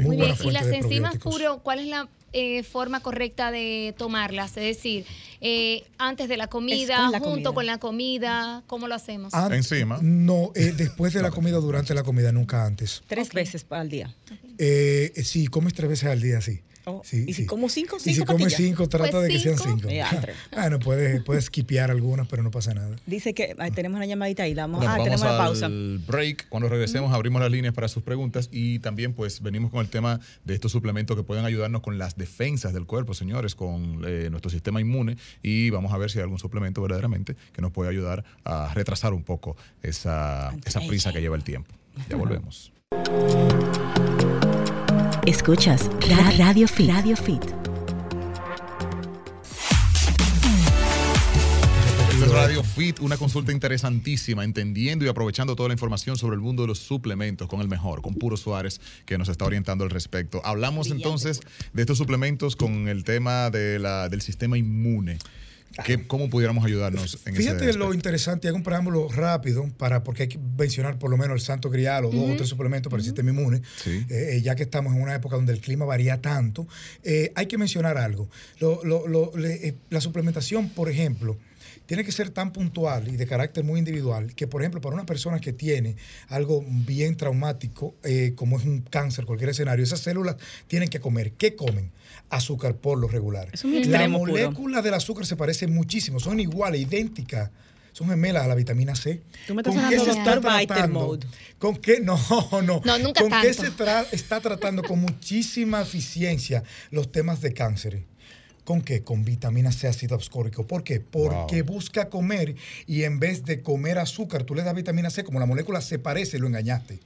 Muy, bien. ¿Y las enzimas puro, cuál es la eh, forma correcta de tomarlas? Es decir, eh, antes de la comida, junto con la comida, ¿cómo lo hacemos? Encima. No, eh, después de la comida, durante la comida, nunca antes. Tres veces al día. sí, comes tres veces al día, sí. Oh, ¿Y si como cinco, cinco Y si comes cinco, trata pues de que sean cinco. bueno, puedes, puedes skipear algunas, pero no pasa nada. Dice que tenemos una llamadita ahí, vamos, ah, tenemos la pausa. break. Cuando regresemos abrimos las líneas para sus preguntas y también pues venimos con el tema de estos suplementos que pueden ayudarnos con las defensas del cuerpo, señores, con eh, nuestro sistema inmune y vamos a ver si hay algún suplemento verdaderamente que nos puede ayudar a retrasar un poco esa, esa prisa que lleva el tiempo. Ya volvemos. Escuchas Radio Fit. Radio Fit. Radio Fit, una consulta interesantísima, entendiendo y aprovechando toda la información sobre el mundo de los suplementos con el mejor, con Puro Suárez, que nos está orientando al respecto. Hablamos entonces de estos suplementos con el tema de la, del sistema inmune. ¿Cómo pudiéramos ayudarnos en Fíjate lo interesante, hago un preámbulo rápido para porque hay que mencionar por lo menos el santo grial o dos o tres suplementos para el sistema inmune, eh, eh, ya que estamos en una época donde el clima varía tanto. Eh, hay que mencionar algo. la suplementación, por ejemplo, tiene que ser tan puntual y de carácter muy individual que, por ejemplo, para una persona que tiene algo bien traumático, como es un cáncer, cualquier escenario, esas células tienen que comer. ¿Qué comen? azúcar por lo regular. la molécula del azúcar se parece muchísimo, son iguales, idénticas son gemelas a la vitamina C. ¿Tú me estás ¿Con qué se está tratando? ¿Con qué? No, no. no nunca ¿Con qué se está tratando con muchísima eficiencia los temas de cáncer? ¿Con qué? Con vitamina C ácido ascórbico. ¿Por qué? Porque busca comer y en vez de comer azúcar, tú le das vitamina C, como la molécula se parece, lo engañaste.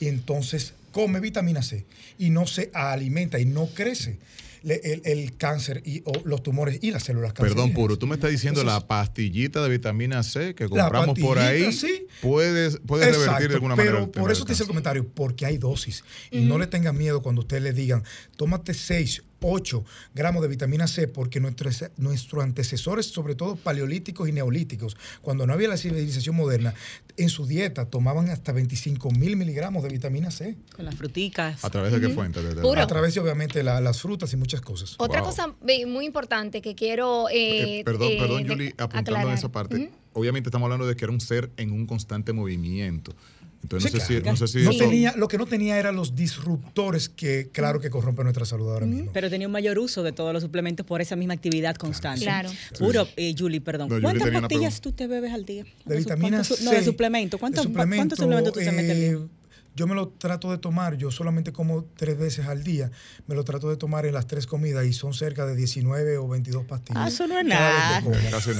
Y entonces come vitamina C y no se alimenta y no crece el, cáncer y los tumores y las células cancerígenas. Perdón, Puro, tú me estás diciendo la pastillita de vitamina C que compramos por ahí sí. puede, puede revertir de alguna manera. Pero por eso te hice el comentario, porque hay dosis. Y no le tengan miedo cuando ustedes le digan, tómate seis 8 gramos de vitamina C, porque nuestros, nuestros antecesores, sobre todo paleolíticos y neolíticos, cuando no había la civilización moderna, en su dieta tomaban hasta 25 mil miligramos de vitamina C. Con las fruticas. ¿A través de qué fuente? A través de, obviamente, las frutas y muchas cosas. Otra cosa muy importante que quiero... Eh, perdón, perdón, eh, Julie, apuntando en esa parte. Obviamente estamos hablando de que era un ser en un constante movimiento. Entonces, no, sé si, tenía, lo que no tenía eran los disruptores que, claro, que corrompen nuestra salud ahora mismo. Pero tenía un mayor uso de todos los suplementos por esa misma actividad constante. Claro. Puro, eh, Julie, perdón. ¿Cuántas pastillas tú te bebes al día? De vitaminas No, de suplemento. ¿Cuántos, suplementos tú te metes al día? Yo me lo trato de tomar, yo solamente como tres veces al día, me lo trato de tomar en las tres comidas y son cerca de 19 o 22 pastillas. Ah, eso no es nada.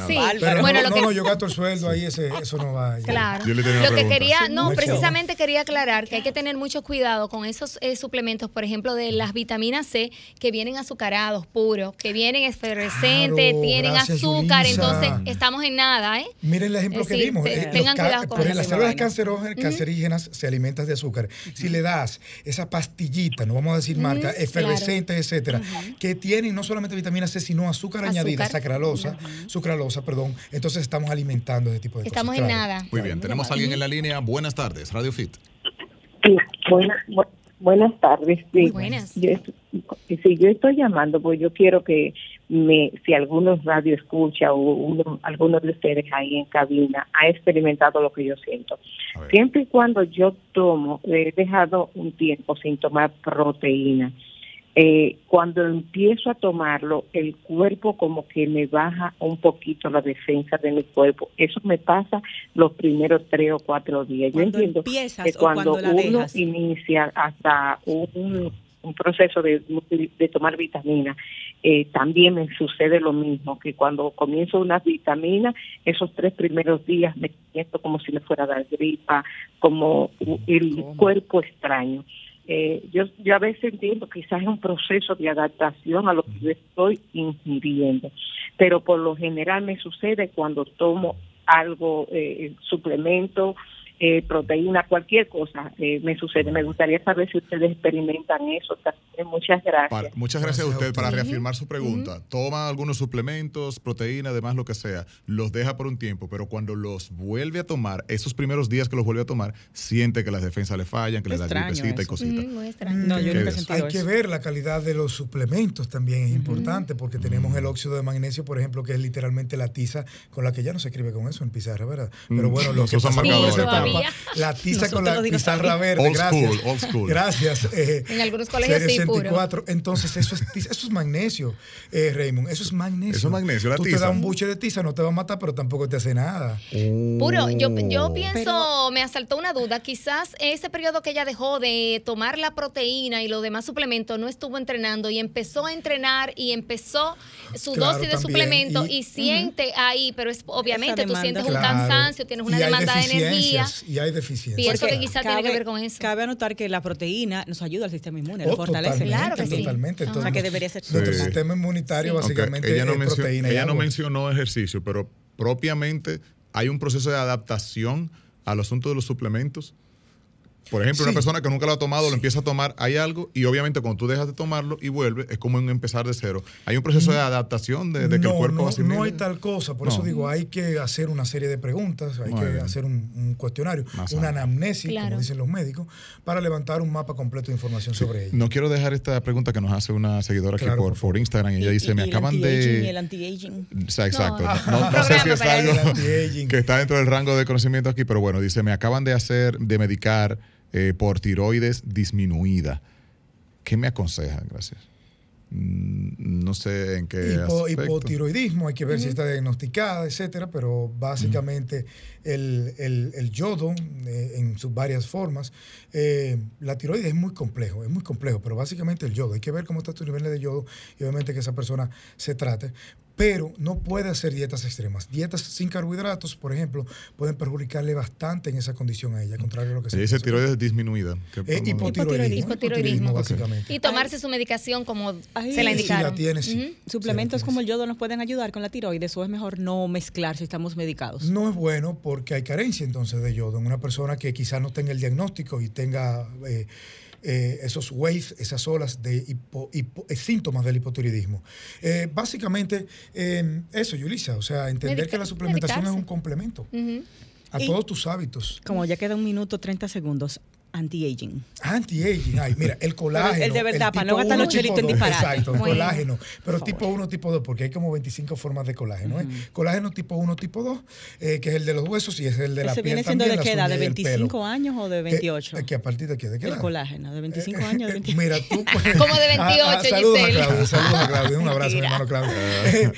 Sí, pero bueno, no, no, no, yo gasto el sueldo ahí, ese, eso no va. Claro. lo que quería, no, precisamente quería aclarar que hay que tener mucho cuidado con esos eh, suplementos, por ejemplo, de las vitaminas C que vienen azucarados puros, que vienen efervescentes, tienen azúcar, entonces estamos en nada, ¿eh? Miren el ejemplo que dimos. Eh, tengan cuidado con Las células cancerígenas, cancerígenas se alimentan de azúcar. Si le das esa pastillita, no vamos a decir marca, efervescente, etcétera, que tienen no solamente vitamina C, sino azúcar, añadida, sacralosa, sucralosa, perdón, entonces estamos alimentando ese tipo de cosas. Estamos en nada. Muy bien, tenemos a alguien en la línea. Buenas tardes, Radio Fit. Sí, buenas tardes. Muy buenas. Yo, sí, yo estoy llamando porque yo quiero que me, si algunos radio escucha o uno, alguno de ustedes ahí en cabina ha experimentado lo que yo siento. Siempre y cuando yo tomo, he dejado un tiempo sin tomar proteína. Eh, cuando empiezo a tomarlo, el cuerpo como que me baja un poquito la defensa de mi cuerpo. Eso me pasa los primeros tres o cuatro días. Yo entiendo que cuando, uno inicia hasta un un proceso de, de tomar vitamina, eh, también me sucede lo mismo, que cuando comienzo unas vitaminas, esos tres primeros días me siento como si me fuera a dar gripa, como el cuerpo extraño. Eh, yo, yo a veces entiendo quizás es un proceso de adaptación a lo que yo estoy ingiriendo, pero por lo general me sucede cuando tomo algo, eh, suplemento, eh, proteína, cualquier cosa eh, me sucede. Me gustaría saber si ustedes experimentan eso. Muchas gracias. muchas gracias a usted. Para reafirmar su pregunta, toma algunos suplementos, proteína, además lo que sea, los deja por un tiempo, pero cuando los vuelve a tomar, esos primeros días que los vuelve a tomar, siente que las defensas le fallan, que le da gripecita y cositas. no, yo Hay que ver la calidad de los suplementos también es importante, porque tenemos el óxido de magnesio, por ejemplo, que es literalmente la tiza con la que ya no se escribe con eso en pizarra, ¿verdad? Pero bueno, lo que la tiza con la pizarra verde. Old gracias. School, old school. Gracias. Eh, en algunos colegios sí, puro. Entonces, eso es, eso es magnesio, eh, Raymond. Eso es magnesio. Eso es magnesio, la Tú tiza. te das un buche de tiza, no te va a matar, pero tampoco te hace nada. Puro, yo, yo pienso, me asaltó una duda. Quizás ese periodo que ella dejó de tomar la proteína y los demás suplementos, no estuvo entrenando y empezó a entrenar y empezó su dosis de suplemento y, siente ahí, pero es obviamente tú sientes un cansancio, tienes una demanda de energía. Y hay deficiencias. Pienso que quizás tiene que ver con eso. Cabe anotar que la proteína nos ayuda al sistema inmune, lo oh, fortalece. Claro que Totalmente. o sea que debería ser Nuestro sistema inmunitario básicamente ella no es proteína. Ella no mencionó ejercicio, pero propiamente hay un proceso de adaptación al asunto de los suplementos por ejemplo, una persona que nunca lo ha tomado, lo empieza a tomar, hay algo, y obviamente cuando tú dejas de tomarlo y vuelve, es como un empezar de cero. Hay un proceso de adaptación de, que el cuerpo no, No hay tal cosa, por eso digo, hay que hacer una serie de preguntas, hay que hacer un, cuestionario, una anamnesis, como dicen los médicos, para levantar un mapa completo de información sobre ello. No quiero dejar esta pregunta que nos hace una seguidora aquí por, por, Instagram, y ella dice, me acaban de... Y el anti-aging. Exacto. No, sé si es algo que está dentro del rango de conocimiento aquí, pero bueno, dice, me acaban de hacer, de medicar eh, por tiroides disminuida. ¿Qué me aconsejan? Gracias. Mm, no sé en qué. hipotiroidismo, hay que ver si está diagnosticada, etcétera, pero básicamente el, yodo eh, en sus varias formas. Eh, la tiroides es muy complejo, es muy complejo, pero básicamente el yodo. Hay que ver cómo está tu nivel de yodo y obviamente que esa persona se trate pero no puede hacer dietas extremas. Dietas sin carbohidratos, por ejemplo, pueden perjudicarle bastante en esa condición a ella, contrario a lo que se dice. tiroides disminuida. Eh, hipotiroidismo, básicamente. Y tomarse su medicación como se la indicaron. Si la tiene, sí. ¿Suplementos como el yodo nos pueden ayudar con la tiroides o es mejor no mezclar si estamos medicados? No es bueno porque hay carencia entonces de yodo en una persona que quizás no tenga el diagnóstico y tenga... Eh, eh, esos waves, esas olas de eh, síntomas del hipotiroidismo. Eh, básicamente, eso, Yulisa, o sea, entender que la suplementación es un complemento. A todos tus hábitos. Como ya queda un minuto 30 segundos, anti-aging. Anti-aging, ay, mira, el colágeno. el de verdad, para no gastar los chelitos en disparate. Exacto, el colágeno. Pero tipo 1, tipo 2, porque hay como 25 formas de colágeno. ¿eh? Colágeno tipo 1, tipo 2, eh, que es el de los huesos y es el de la piel. viene siendo de qué edad? ¿De 25 años o de 28? Eh, que a partir de qué? ¿De qué edad? El colágeno, de 25 eh, años, de 28. Mira, tú. Pues, como de 28, ah, ah, Saludos a Claudio, saludos a Claudio. Un abrazo, mi hermano Claudio.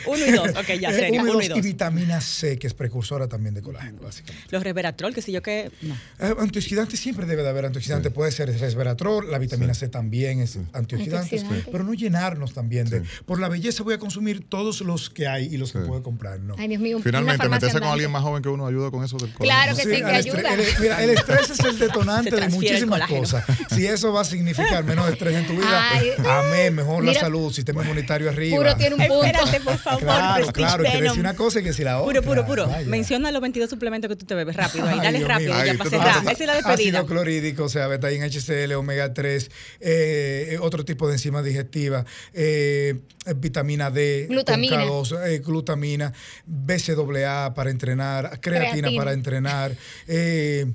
uno y dos, ok, ya, serio. Uno y dos. Y vitamina C, que es precursora también de colágeno, básicamente. Los resveratrol, que si yo que. No. antioxidantes siempre debe de haber antioxidantes. Puede ser el resveratrol, la vitamina C también es antioxidante, pero no llenarnos también de. Por la belleza voy a consumir todos los que hay y los que puedo comprar, ¿no? Ay, Dios mío, Finalmente, meterse con alguien más joven que uno ayuda con eso del colágeno. Claro que sí, que ayuda. El, mira, el estrés es el detonante de muchísimas cosas. Si eso va a significar menos estrés en tu vida, amén, mejor la salud, sistema inmunitario arriba. Puro tiene un punto. Espérate, por favor. Claro, claro, quiere decir una cosa y que si la otra. Puro, puro, puro. Menciona los 22 suplementos que tú te bebes rápido. Ahí, dale rápido, ya para cerrar. Esa es la despedida. O sea, beta HCl, omega 3, eh, otro tipo de enzimas digestivas, eh, vitamina D, glutamina, eh, glutamina BCAA para entrenar, creatina, para entrenar. Eh,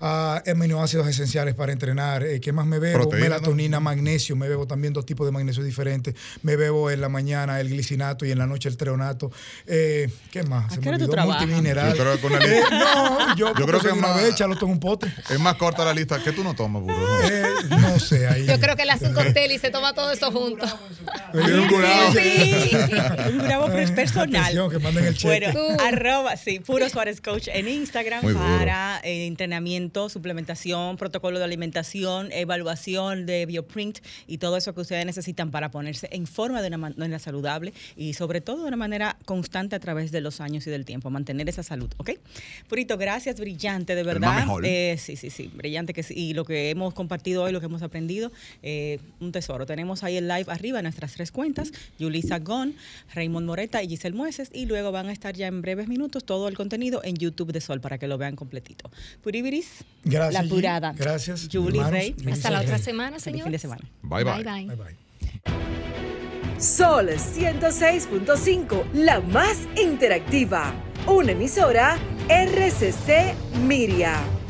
aminoácidos esenciales para entrenar. Eh, ¿Qué más me bebo? Melatonina, magnesio. Me bebo también dos tipos de magnesio diferentes. Me bebo en la mañana el glicinato y en la noche el treonato. Eh, ¿Qué más? Se me olvidó multimineral. Yo creo que, eh, no, yo, yo creo que una vez en un pote. Es más corta la lista. ¿Qué tú no tomas, burro? Eh, no sé. Ahí. Yo creo que le hace un cóctel y se toma todo eso junto. un curado. Sí, un bravo personal. que manden el cheque. Bueno, arroba, sí, Puro Suárez Coach en Instagram para entrenamiento suplementación, protocolo de alimentación, evaluación de bioprint y todo eso que ustedes necesitan para ponerse en forma de una manera saludable y sobre todo de una manera constante a través de los años y del tiempo, mantener esa salud, ¿ok? Purito, gracias, brillante, de verdad. Eh, sí, sí, sí, brillante que y lo que hemos compartido hoy, lo que hemos aprendido, eh, un tesoro. Tenemos ahí el live arriba nuestras tres cuentas, Yulisa Gon, Raymond Moreta y Giselle Mueces, y luego van a estar ya en breves minutos todo el contenido en YouTube de Sol para que lo vean completito. Puribiris, Gracias. la purada. Gracias. Julie hermanos. Rey. Yulisa Hasta la otra semana, Feliz señor. fin de semana. Bye bye. bye. Bye bye. Sol 106.5, la más interactiva. Una emisora RCC Miria.